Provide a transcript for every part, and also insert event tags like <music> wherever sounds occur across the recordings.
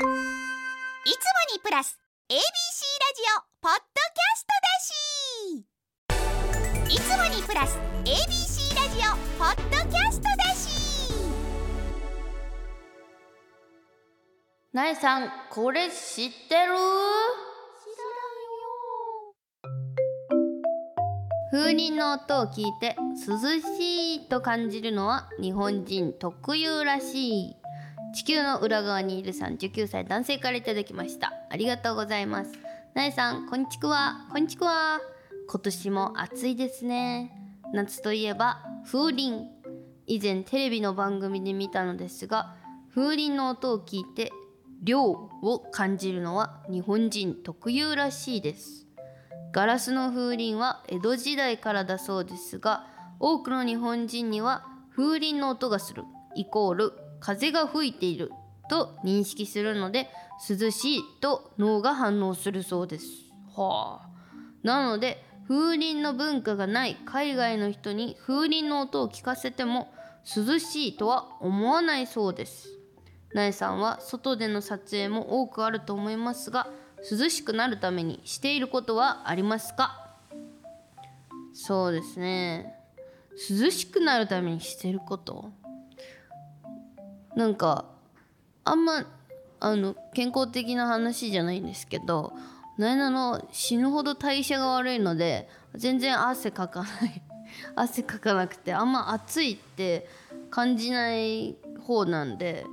いつもにプラス ABC ラジオポッドキャストだし。いつもにプラス ABC ラジオポッドキャストだし。なえさんこれ知ってる？風鈴の音を聞いて涼しいと感じるのは日本人特有らしい地球の裏側にいる39歳男性からいただきました。ありがとうございます。なえさんこんにちくわこんにちくわ今年も暑いですね。夏といえば風鈴。以前テレビの番組で見たのですが風鈴の音を聞いて涼を感じるのは日本人特有らしいです。ガラスの風鈴は江戸時代からだそうですが多くの日本人には風鈴の音がするイコール風が吹いていると認識するので涼しいと脳が反応するそうです。はあ、なので風鈴の文化がない海外の人に風鈴の音を聞かせても涼しいとは思わないそうです。なえさんは外での撮影も多くあると思いますが涼しくなるためにしていることはありますか？そうですね涼しくなるためにしてること？なんかあんまあの健康的な話じゃないんですけどなえなの死ぬほど代謝が悪いので全然汗かかない <laughs> 汗かかなくてあんま暑いって感じない方なんで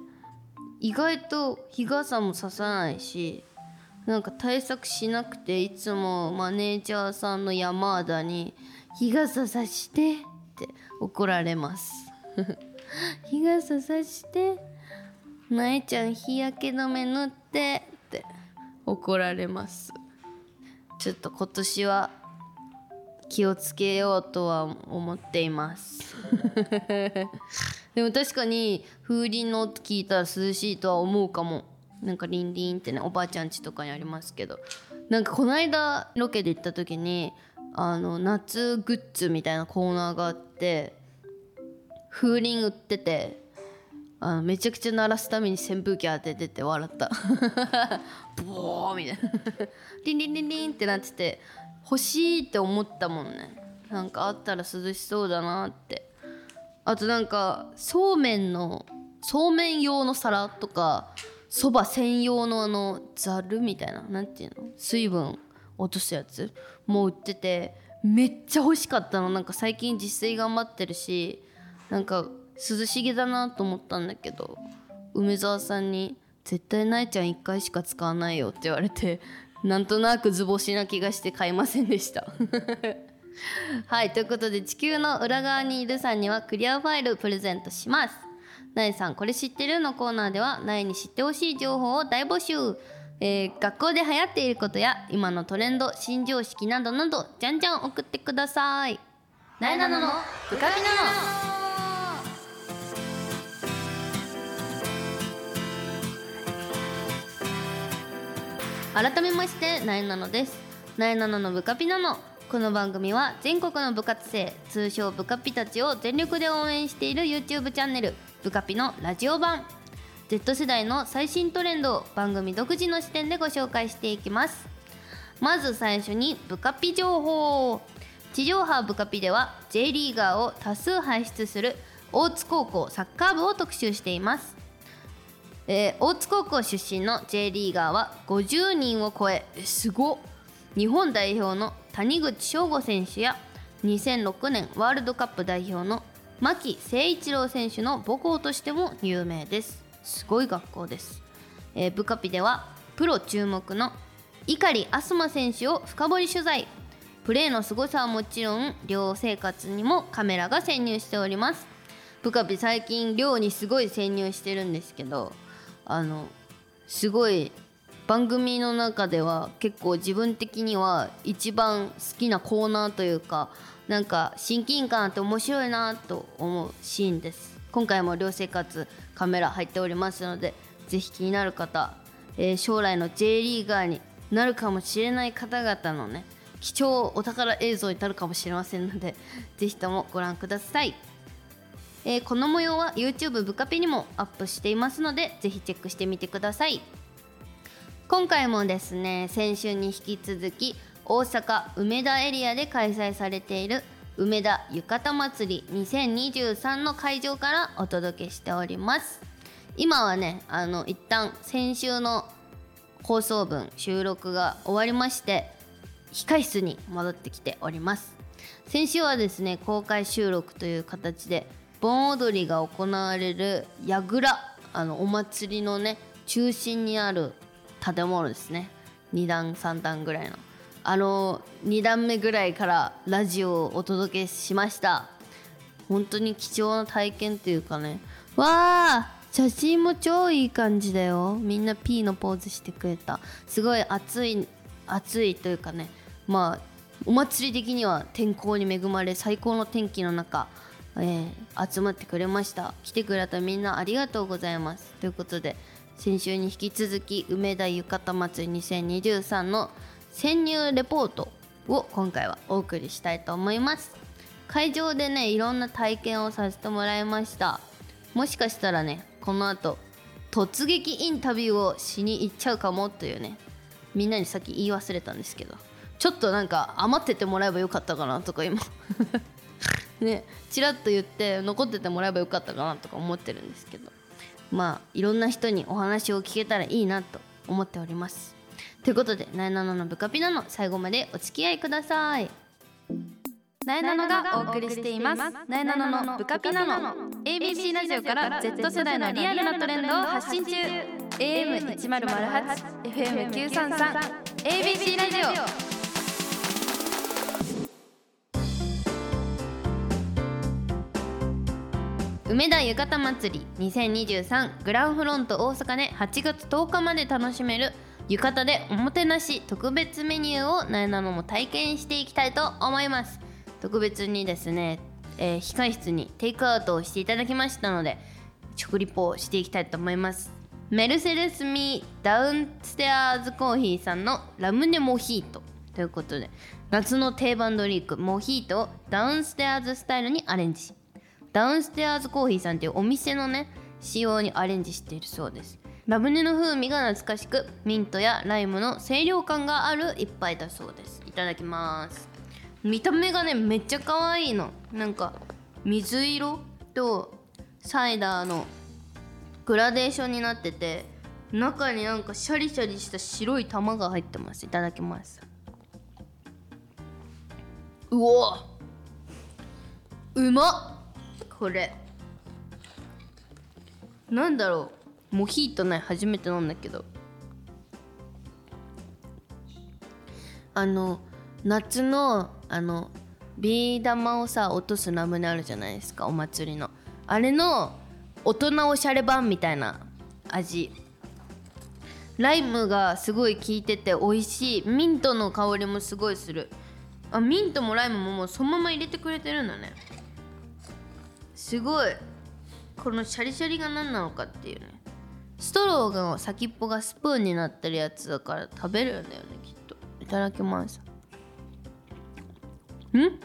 意外と日傘もささないしなんか対策しなくていつもマネージャーさんの山田に「日傘さして」って怒られます。<laughs> 日傘さしてなえちゃん日焼け止め塗ってって怒られます。ちょっと今年は気をつけようとは思っています。<laughs> でも確かに風鈴の音聞いたら涼しいとは思うかも。なんかリンリンってねおばあちゃん家とかにありますけど。なんかこの間ロケで行った時にあの夏グッズみたいなコーナーがあって風鈴売っててあのめちゃくちゃ鳴らすために扇風機当ててて笑った。<laughs> ボーみたいな。リンリンリンリンってなってて欲しいって思ったもんね。なんかあったら涼しそうだなって。あとなんかそうめんのそうめん用の皿とかそば専用のあのざるみたいな。何ていうの？水分落とすやつ。も売っててめっちゃ欲しかったの。なんか最近自炊頑張ってるしなんか涼しげだなと思ったんだけど梅沢さんに「絶対なえちゃん1回しか使わないよ」って言われてなんとなく図星な気がして買いませんでした。<laughs> はいということで地球の裏側にいるさんにはクリアファイルプレゼントします。なえさんこれ知ってるのコーナーではなえに知ってほしい情報を大募集。えー、学校で流行っていることや今のトレンド新常識などなどじゃんじゃん送ってください。なえなののブカピナの。改めましてなえなのです。なえなののブカピナのこの番組は全国の部活生通称ブカピたちを全力で応援している YouTube チャンネルブカピのラジオ版。Z 世代の最新トレンドを番組独自の視点でご紹介していきます。まず最初にブカピ情報。地上波ブカピでは J リーガーを多数輩出する大津高校サッカー部を特集しています、えー、大津高校出身の J リーガーは50人を超えすご日本代表の谷口翔吾選手や2006年ワールドカップ代表の牧誠一郎選手の母校としても有名です。すごい学校です、えー、ブカピではプロ注目の碇明日馬選手を深掘り取材。プレーの凄さはもちろん寮生活にもカメラが潜入しております。ブカピ最近寮にすごい潜入してるんですけどあのすごい番組の中では結構自分的には一番好きなコーナーというかなんか親近感あって面白いなと思うシーンです。今回も寮生活カメラ入っておりますのでぜひ気になる方、えー、将来の J リーガーになるかもしれない方々のね貴重お宝映像になるかもしれませんのでぜひともご覧ください、えー、この模様は YouTube ブカピにもアップしていますのでぜひチェックしてみてください。今回もですね先週に引き続き大阪梅田エリアで開催されている梅田浴衣祭り2023の会場からお届けしております。今はねあの一旦先週の放送分収録が終わりまして控室に戻ってきております。先週はですね公開収録という形で盆踊りが行われる櫓あのお祭りのね中心にある建物ですね。2段3段ぐらいの。あの2段目ぐらいからラジオをお届けしました。本当に貴重な体験というかね。わあ写真も超いい感じだよ。みんな P のポーズしてくれた。すごい暑い暑いというかね。まあお祭り的には天候に恵まれ最高の天気の中、えー、集まってくれました。来てくれたみんなありがとうございます。ということで先週に引き続き梅田浴衣祭り2023の潜入レポートを今回はお送りしたいと思います。会場でねいろんな体験をさせてもらいました。もしかしたらねこの後突撃インタビューをしに行っちゃうかもというねみんなにさっき言い忘れたんですけどちょっとなんか余っててもらえばよかったかなとか今。ねちらっと言って残っててもらえばよかったかなとか思ってるんですけどまあいろんな人にお話を聞けたらいいなと思っております。ということで「なえなののブカピナ」の最後までお付き合いください。なえなのがお送りしています。なえなののブカピナの ABC ラジオから Z 世代のリアルなトレンドを発信中。AM1008 FM933 ABC ラジオ。梅田浴衣祭り2023グランフロント大阪で8月10日まで楽しめる浴衣でおもてなし特別メニューをなえなのも体験していきたいと思います特別にですね、えー、控室にテイクアウトをしていただきましたので食リポをしていきたいと思いますメルセデス・ミー・ダウンステアーズコーヒーさんのラムネモヒートということで夏の定番ドリンクモヒートをダウンステアーズスタイルにアレンジダウンステアーズコーヒーさんっていうお店のね仕様にアレンジしているそうです。ラムネの風味が懐かしくミントやライムの清涼感がある一杯だそうです。いただきます。見た目がねめっちゃ可愛いの。なんか水色とサイダーのグラデーションになってて中になんかシャリシャリした白い玉が入ってます。いただきます。うおうまっ！これ。なんだろう。モヒートね初めて飲んだけど。あの夏のあのビー玉をさ落とすラムネあるじゃないですか。お祭りの。あれの大人おしゃれ版みたいな味。ライムがすごい効いてて美味しい。ミントの香りもすごいする。あミントもライムももうそのまま入れてくれてるんだね。すごい。このシャリシャリが何なのかっていうね。ストローの先っぽがスプーンになってるやつだから食べるんだよねきっと。いただきます。ん？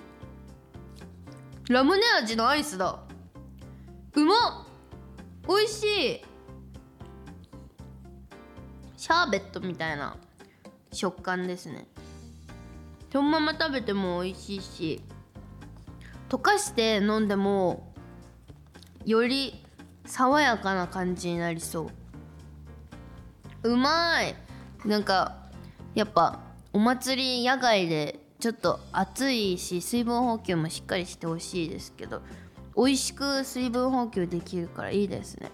ラムネ味のアイスだ。うまっ。美味しい。シャーベットみたいな食感ですね。そのまま食べても美味しいし溶かして飲んでもより爽やかな感じになりそう。うまい。なんかやっぱお祭り野外でちょっと暑いし水分補給もしっかりしてほしいですけど美味しく水分補給できるからいいですね。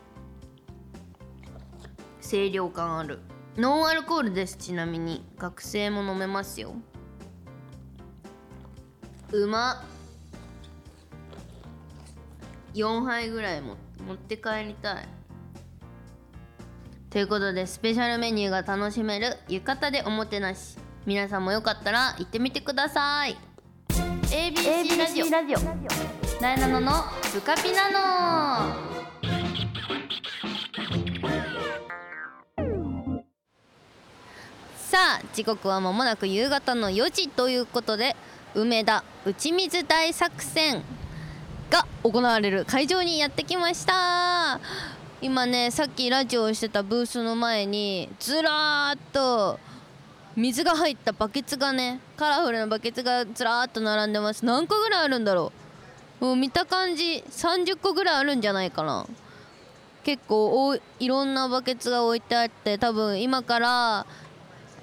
清涼感ある。ノンアルコールですちなみに。学生も飲めますよ。うまっ。4杯ぐらいも持って帰りたい。ということでスペシャルメニューが楽しめる浴衣でおもてなし。皆さんもよかったら行ってみてください。ABC ラジオラジオ。なえなののブカピナノ。さあ時刻は間もなく夕方の4時ということで梅田打ち水大作戦。が行われる会場にやってきました。今ねさっきラジオをしてたブースの前にずらーっと水が入ったバケツがねカラフルなバケツがずらーっと並んでます。何個ぐらいあるんだろう。もう見た感じ30個ぐらいあるんじゃないかな。結構おいいろんなバケツが置いてあって多分今から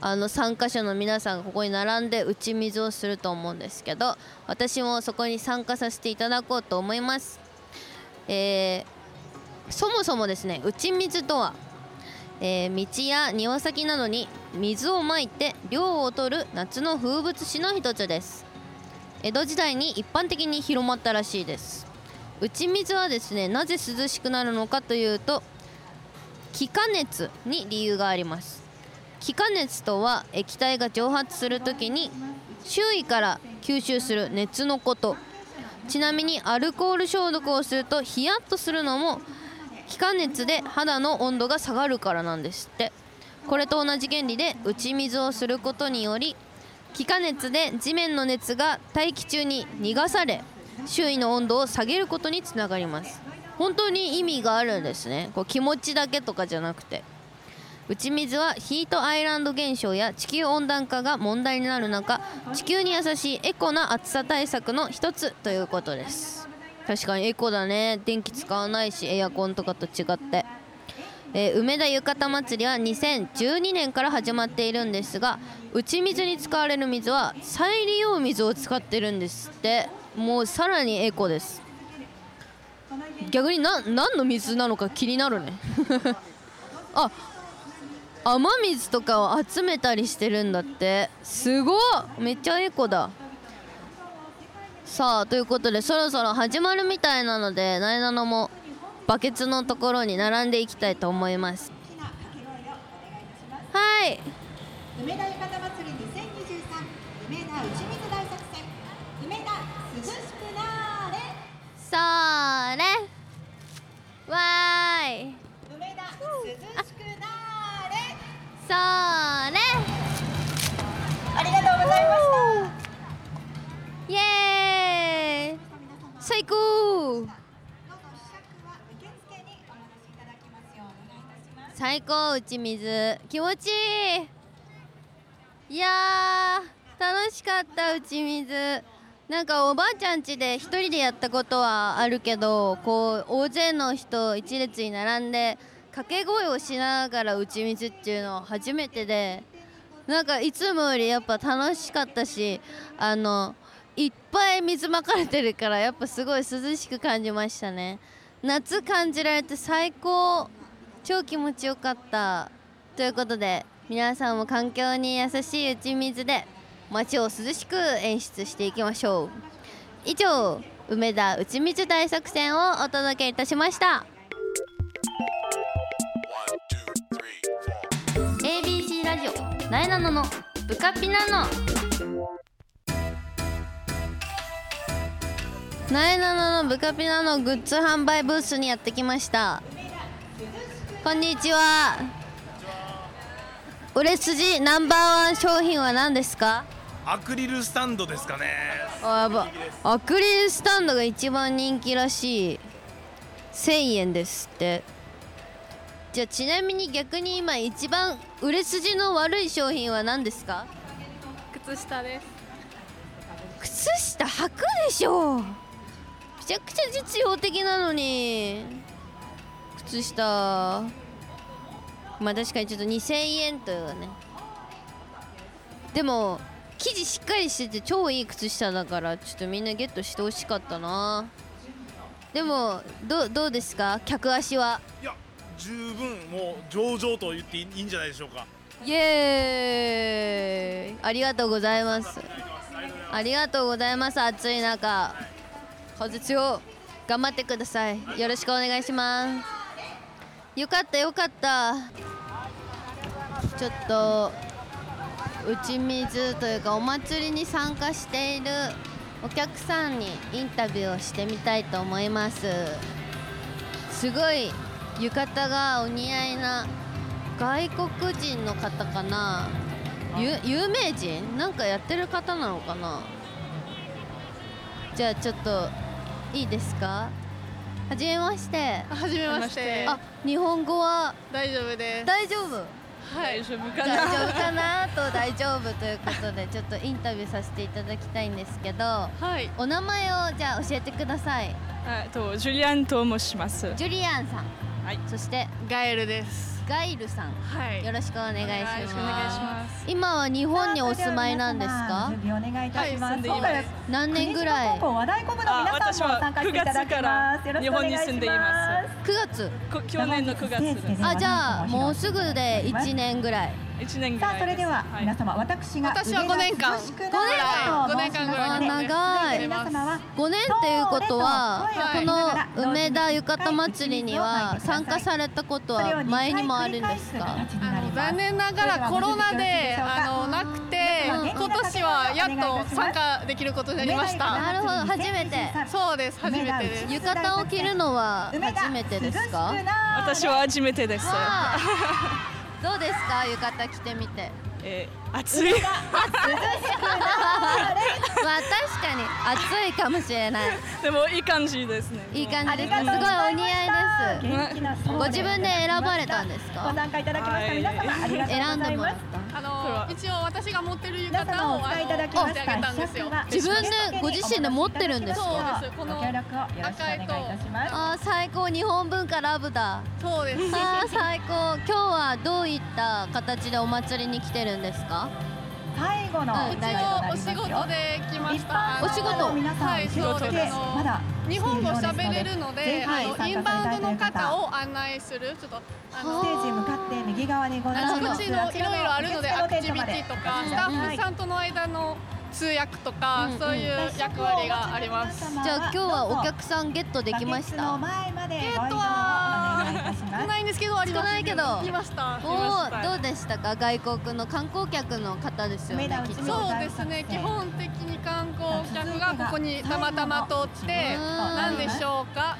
あの参加者の皆さんがここに並んで打ち水をすると思うんですけど私もそこに参加させていただこうと思います。えーそもそもですね打ち水とは、えー道や庭先などに水をまいて涼を取る夏の風物詩の一つです。江戸時代に一般的に広まったらしいです。打ち水はですねなぜ涼しくなるのかというと気化熱に理由があります。気化熱とは液体が蒸発するときに周囲から吸収する熱のこと。ちなみにアルコール消毒をするとヒヤッとするのも気化熱で肌の温度が下がるからなんですって。これと同じ原理で打ち水をすることにより気化熱で地面の熱が大気中に逃がされ周囲の温度を下げることにつながります。本当に意味があるんですね。こう気持ちだけとかじゃなくて。打ち水はヒートアイランド現象や地球温暖化が問題になる中地球に優しいエコな暑さ対策の一つということです。確かにエコだね。電気使わないしエアコンとかと違って、えー梅田浴衣祭りは2012年から始まっているんですが打ち水に使われる水は再利用水を使ってるんですって。もうさらにエコです。逆にな何の水なのか気になるね。<laughs> あ雨水とかを集めたりしてるんだって。すごっ。めっちゃエコだ。さあということでそろそろ始まるみたいなのでなえなのもバケツのところに並んでいきたいと思います。はい。梅田浴衣祭り2023梅田打ち水大作戦。梅田涼しくなーれ。そーれ。わーい。梅田涼しくなーれそれありがとうございました。イエーイ。最高。最高打ち水。気持ちいい。いやー楽しかった打ち水。なんかおばあちゃん家で一人でやったことはあるけどこう大勢の人一列に並んで掛け声をしながら打ち水っていうのは初めてでなんかいつもよりやっぱ楽しかったしあのいっぱい水まかれてるからやっぱすごい涼しく感じましたね。夏感じられて最高。超気持ちよかった。ということで皆さんも環境に優しい打ち水で街を涼しく演出していきましょう。以上梅田打ち水大作戦をお届けいたしました。なえなののブカピナノ。なえなののブカピナのグッズ販売ブースにやってきました。こんにちは。売れ筋ナンバーワン商品は何ですか？アクリルスタンドですかね。あやば。アクリルスタンドが一番人気らしい。1000円ですってじゃあちなみに逆に今一番売れ筋の悪い商品は何ですか？靴下です。靴下履くでしょ。めちゃくちゃ実用的なのに。靴下。まあ確かにちょっと2000円というね。でも生地しっかりしてて超いい靴下だからちょっとみんなゲットしてほしかったな。でもどうどうですか？客足は。いや、十分もう上々と言っていいんじゃないでしょうか。イエーイ。ありがとうございます。ありがとうございます。暑い中。風強頑張ってください。よろしくお願いします。よかったよかった。ちょっと打ち水というかお祭りに参加しているお客さんにインタビューをしてみたいと思います。すごい浴衣がお似合いな外国人の方かな。ゆ有名人？なんかやってる方なのかな。じゃあちょっといいですか？はじめまして。はじめまして。あ日本語は？大丈夫です。大丈夫？はい。大丈夫大丈夫かな？と大丈夫ということでちょっとインタビューさせていただきたいんですけどはい。お名前をじゃあ教えてください。えっとジュリアンと申します。ジュリアンさん、はいそしてガエルです。ガイルさんはい。よろしくお願いします。今は日本にお住まいなんですか？準備お願いいたします。はい何年ぐらい？和太鼓部の皆さんも参加していただきます。よろしくお願いします。9月？こ去年の9月です。あじゃあもうすぐで1年ぐらい一年ぐらいです。さあそれでははい。皆様私が私は五年間。上田涼しくなーと五年間。ぐらいあ長い皆様は5年っていうことははいこの梅田浴衣祭りには参加されたことは前にもあるんですか？残念ながらコロナであのなくてうん今年はやっと参加できることになりました。なるほど初めて。そうです。初めてです。浴衣を着るのは初めてですか？私は初めてです。どうですか？浴衣着てみて。えー、暑い。<laughs> <laughs> まあ確かに暑いかもしれない。でもいい感じですね。いい感じです。すごいお似合いですご自分で選ばれたんですごか参加いただきました。皆様ありがとう選んございます。でもらったあの一応私が持ってる浴皆衣をお使いいただのきまし持ってあげたんですよ。た自分でご自身で持ってるんですか？そうです。このご協力をよろしくお願いいたします。あー最高。日本文化ラブだ。そうです。あー最高。今日はどういった形でお祭りに来てるんですか？最後のうんお仕事で来ました。お仕事皆さんはい受付そうです。まだ日本語喋れるのぜで、ひあのインバウンドの方を案内するちょっとあスのテージに向かって右側にございますあのいろいろあるのでアクティビティとかスタッフさんんとの間の通訳とか、うんそういう役割があります。じゃあ今日はお客さんゲットできました。の前までゲットは少ないんですけどあります。少ないけど。来ました。おおどうでしたか？外国の観光客の方ですよね梅田きっと。そうですね。基本的に観光客がここにたまたま通ってうん何でしょうか？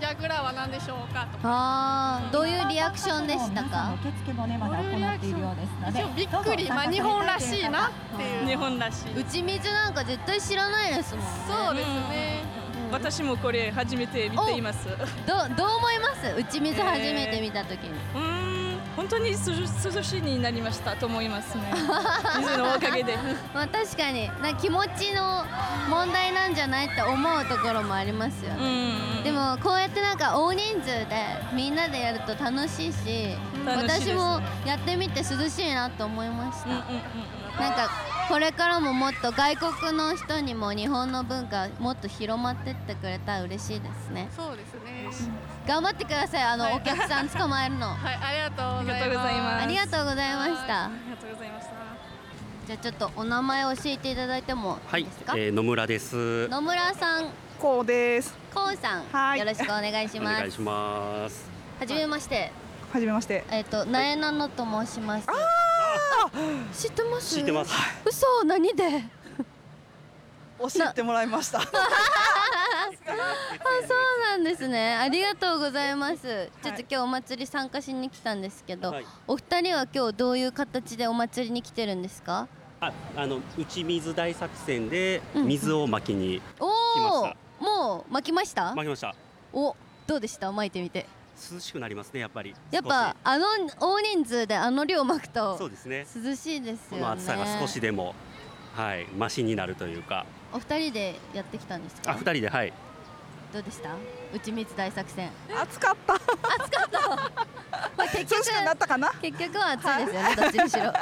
逆らは何でしょうかとか。あーどういうリアクションでしたか？受付もねまだ行っているようですので。一応びっくりまあ日本らしいなっていう。日本らしい。打ち水なんか絶対知らないですもんね。そうですね私もこれ初めて見ています。うどどう思います？打ち水初めて見た時に、ーん、本当に涼涼しいになりましたと思いますね。<laughs> 水のおかげで。<laughs> まあ確かにな気持ちの問題なんじゃないって思うところもありますようね、ん。でもこうやってなんか大人数でみんなでやると楽しいしね私もやってみて涼しいなと思いました、うんうんうん。なんかこれからももっと外国の人にも日本の文化もっと広まってってくれたら嬉しいですね。そうですね。頑張ってください。あの、はい。お客さん捕まえるの。<laughs> はいありがとうございありがとうございまます。ありがとうございました。ありがとうございました。じゃあちょっとお名前教えていただいてもはいいいですか、、えー野村です。野村さん。こうです。こうさん、はい。よろしくお願いします。お願いします。はじめまして。はじめまして。えっ、となえなのと申します知ってます？知ってます。嘘？何で？教えてもらいました。<laughs> あそうなんですね。ありがとうございます。ちょっと今日お祭り参加しに来たんですけど、はい。お二人は今日どういう形でお祭りに来てるんですか？あ、あの打ち水大作戦でうん。水をまきにお来ましおたもう巻きました？まきました。おどうでした？巻いてみて涼しくなりますねやっぱり。やっぱあの大人数であの量巻くとそうですね。涼しいですよねこの暑さが少しでもはいマシになるというか。お二人でやってきたんですか？あ、二人ではい。どうでした？打ち水大作戦暑かった。<laughs> まあ結局涼しくなったかな？結局は暑いですよね、どっちにしろ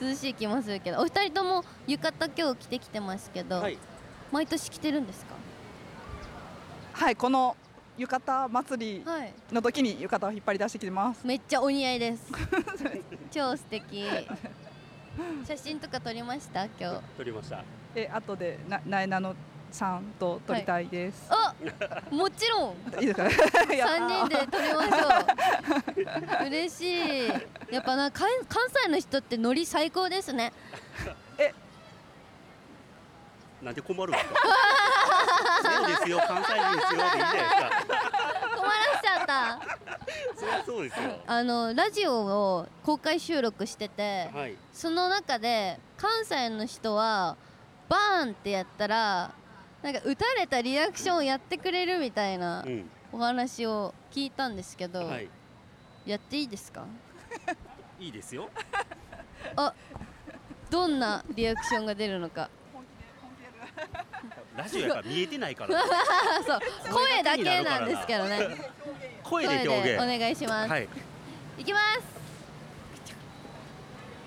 涼しい気もするけどお二人とも浴衣今日着てきてますけど、はい。毎年着てるんですか？はい、この浴衣祭りはいの時に浴衣を引っ張り出してきてます。めっちゃお似合いです。<laughs> 超素敵。写真とか撮りました？今日。撮りました。え、後でな、なえなのさんと撮りたいです。あもちろん。い、いですか？<laughs> やった三人で撮りましょう。嬉しい。やっぱな関関西の人ってノリ最高ですね <laughs> なんで困るんですか？<laughs> そうですよ関西人ですよでいいじゃないですか？困らしちゃったそりゃそうですよ。あのラジオを公開収録しててはい。その中で関西の人はバーンってやったらなんか打たれたリアクションをやってくれるみたいなうんお話を聞いたんですけど、はいやっていいですか？いいですよあどんなリアクションが出るのか <laughs> ラジオやから見えてないから。あ <laughs> そう声だけなんですけどね。声で表現。お願いします、はい。いきます。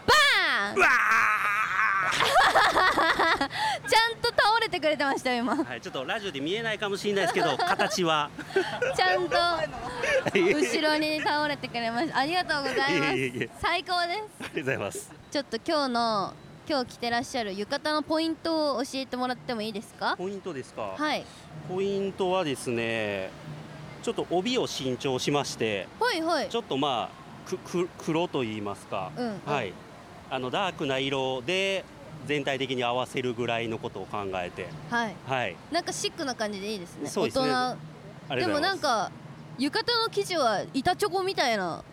バーン！<laughs> ちゃんと倒れてくれてましたよ今。ーはいちょっとラジオで見えないかもしれないですけど形は。ちゃんと後ろに倒れてくれました。ありがとうございます。最高です。ありがとうございます。ちょっと今日の今日着てらっしゃる浴衣のポイントを教えてもらってもいいですか？ポイントですか？はい。ポイントはですねちょっと帯を新調しましてはいはい。ちょっとまあくく黒と言いますか、うんうん。はい。あのダークな色で全体的に合わせるぐらいのことを考えて。はい。はい。なんかシックな感じでいいですね。そうですね。大人。でもなんか浴衣の生地は板チョコみたいな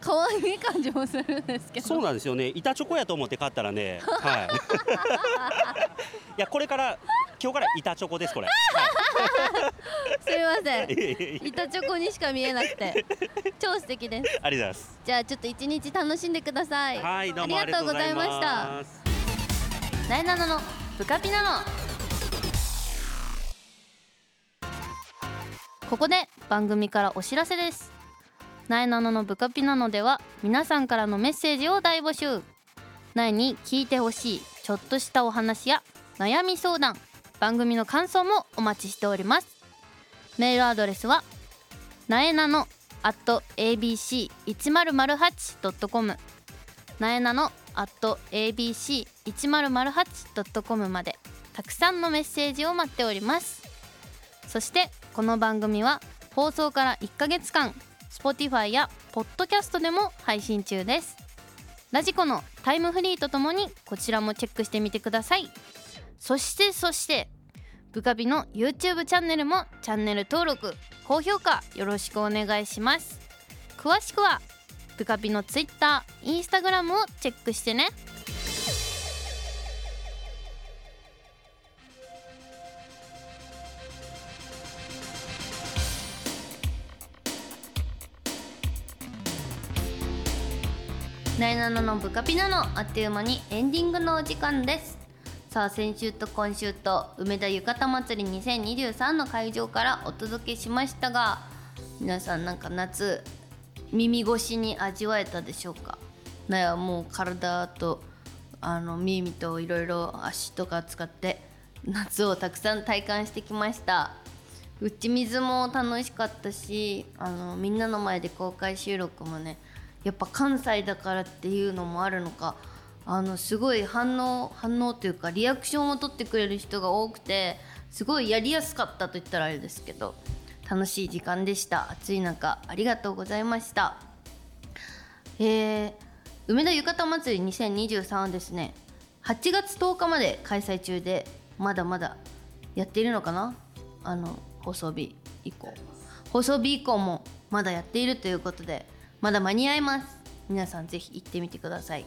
可愛い感じもするんですけど。そうなんですよね。板チョコやと思って買ったらねはい。<laughs> いやこれから今日から板チョコですこれ、<laughs> すみません。板チョコにしか見えなくて。超素敵です。ありがとうございます。じゃあちょっと一日楽しんでください。はいどうもありがとうございましたますなえなののブカピナノ。ここで番組からお知らせですなえなののブカピナノでは皆さんからのメッセージを大募集。なえに聞いてほしいちょっとしたお話や悩み相談番組の感想もお待ちしております。メールアドレスはなえなの at abc1008.com なえなの at abc1008.com までたくさんのメッセージを待っております。そしてこの番組は放送から1ヶ月間 Spotify や Podcast でも配信中です。ラジコのタイムフリーとともにこちらもチェックしてみてください。そしてそしてブカビの YouTube チャンネルもチャンネル登録高評価よろしくお願いします。詳しくはブカビの Twitter、Instagram をチェックしてね。ナナのブカピナのあっという間にエンディングのお時間です。さあ先週と今週と梅田浴衣祭り2023の会場からお届けしましたが皆さんなんか夏耳越しに味わえたでしょうか？なやもう体とあの耳といろいろ足とか使って夏をたくさん体感してきました。打ち水も楽しかったしあのみんなの前で公開収録もねやっぱ関西だからっていうのもあるのか。あのすごい反応反応というかリアクションを取ってくれる人が多くてすごいやりやすかったと言ったらあれですけど楽しい時間でした。暑い中ありがとうございました。えー、梅田浴衣祭り2023はですね。8月10日まで開催中でまだまだやっているのかな？あの放送日以降。放送日以降もまだやっているということでまだ間に合います。皆さんぜひ行ってみてください。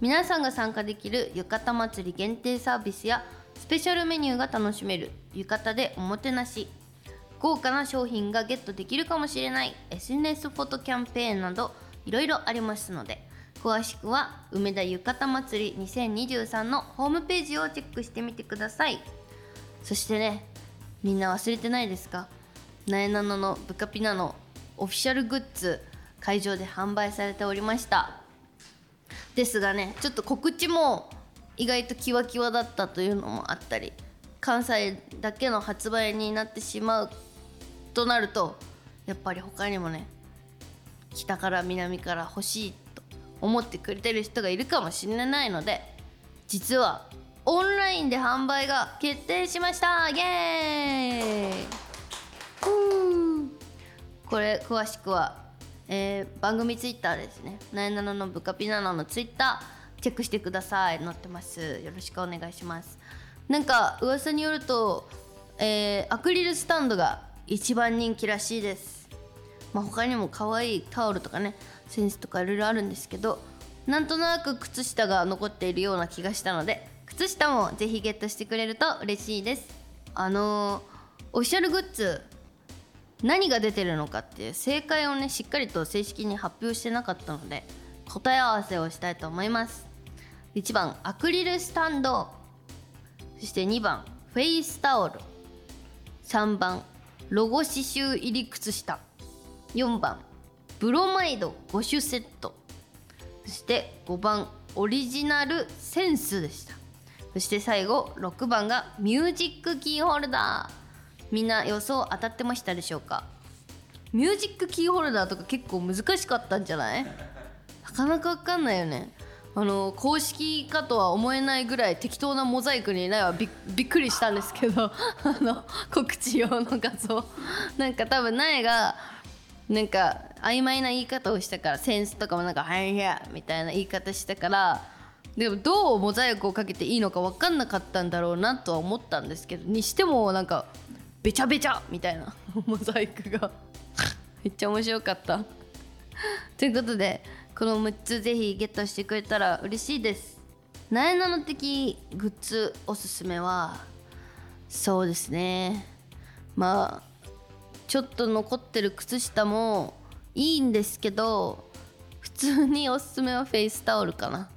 皆さんが参加できる浴衣祭り限定サービスやスペシャルメニューが楽しめる浴衣でおもてなし。豪華な商品がゲットできるかもしれない SNS フォトキャンペーンなどいろいろありますので詳しくは梅田浴衣祭り2023のホームページをチェックしてみてください。そしてねみんな忘れてないですか？なえなののブカピナのオフィシャルグッズ会場で販売されておりました。ですがねちょっと告知も意外とキワキワだったというのもあったり関西だけの発売になってしまうとなるとやっぱり他にもね北から南から欲しいと思ってくれてる人がいるかもしれないので実はオンラインで販売が決定しました。イエーイ。これ詳しくは、えー番組ツイッターですね「なえなののブカピナノ」のツイッターチェックしてください。載ってます。よろしくお願いします。なんか噂によると、えーアクリルスタンドが一番人気らしいです。まあ、他にも可愛いタオルとかねセンスとかいろいろあるんですけどなんとなく靴下が残っているような気がしたので靴下もぜひゲットしてくれると嬉しいです。あのオフィシャルグッズ何が出てるのかっていう正解をねしっかりと正式に発表してなかったので答え合わせをしたいと思います。1番アクリルスタンド。そして2番フェイスタオル。3番ロゴ刺繍入り靴下。4番ブロマイド5種セット。そして5番オリジナル扇子でした。そして最後6番がミュージックキーホルダー。みんな予想当たってましたでしょうか？ミュージックキーホルダーとか結構難しかったんじゃない？なかなか分かんないよね。あの公式かとは思えないぐらい適当なモザイクにないはびびっくりしたんですけど。<laughs> あの告知用の画像。なんか多分苗がなんか曖昧な言い方をしたからセンスとかもなんか「はいや」みたいな言い方したからでもどうモザイクをかけていいのか分かんなかったんだろうなとは思ったんですけどにしてもなんかべちゃべちゃみたいな <laughs> モザイクが。めっちゃ面白かった。ということでこの6つぜひゲットしてくれたら嬉しいです。なえなの的グッズおすすめはそうですね。まあちょっと残ってる靴下もいいんですけど普通におすすめはフェイスタオルかな。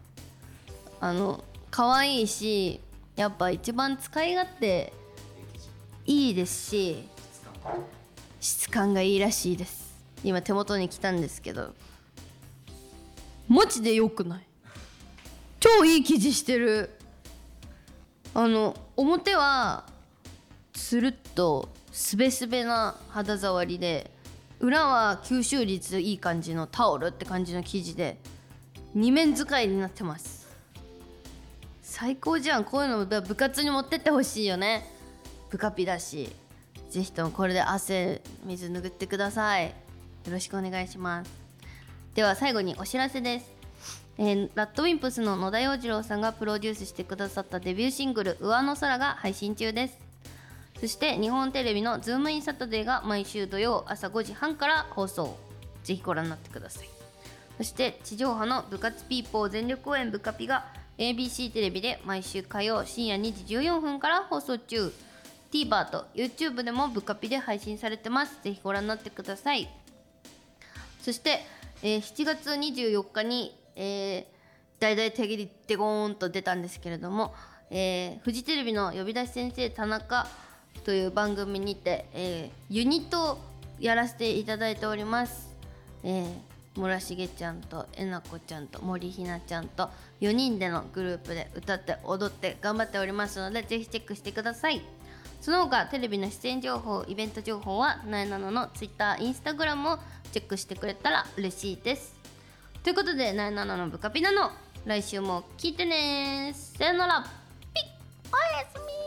あの可愛いしやっぱ一番使い勝手いいですし質感がいいらしいです。今手元に来たんですけど。マジで良くない？超いい生地してる。あの表はつるっとすべすべな肌触りで裏は吸収率いい感じのタオルって感じの生地で二面使いになってます。最高じゃん。こういうの部活に持ってってほしいよねブカピだしぜひともこれで汗水拭ってください。よろしくお願いします。では最後にお知らせです。えー、ラッドウィンプスの野田洋次郎さんがプロデュースしてくださったデビューシングル「上の空」が配信中です。そして日本テレビの「ズームインサタデー」が毎週土曜朝5時半から放送。ぜひご覧になってください。そして地上波の部活ピーポー全力応援ブカピが ABC テレビで毎週火曜深夜2時14分から放送中。TVer と YouTube でもブカピで配信されてます。ぜひご覧になってください。そして、えー7月24日に、えー、大々手切りでゴーンと出たんですけれども、えーフジテレビの呼び出し先生田中という番組にて、えーユニットをやらせていただいております、えー村重ちゃんとえなこちゃんと森ひなちゃんと4人でのグループで歌って踊って頑張っておりますのでぜひチェックしてください。その他テレビの出演情報イベント情報はなえなののツイッターイン、スタグラムをチェックしてくれたら嬉しいです。ということでなえなののブカピナの来週も聞いてねさよなら。ピッ。おやすみ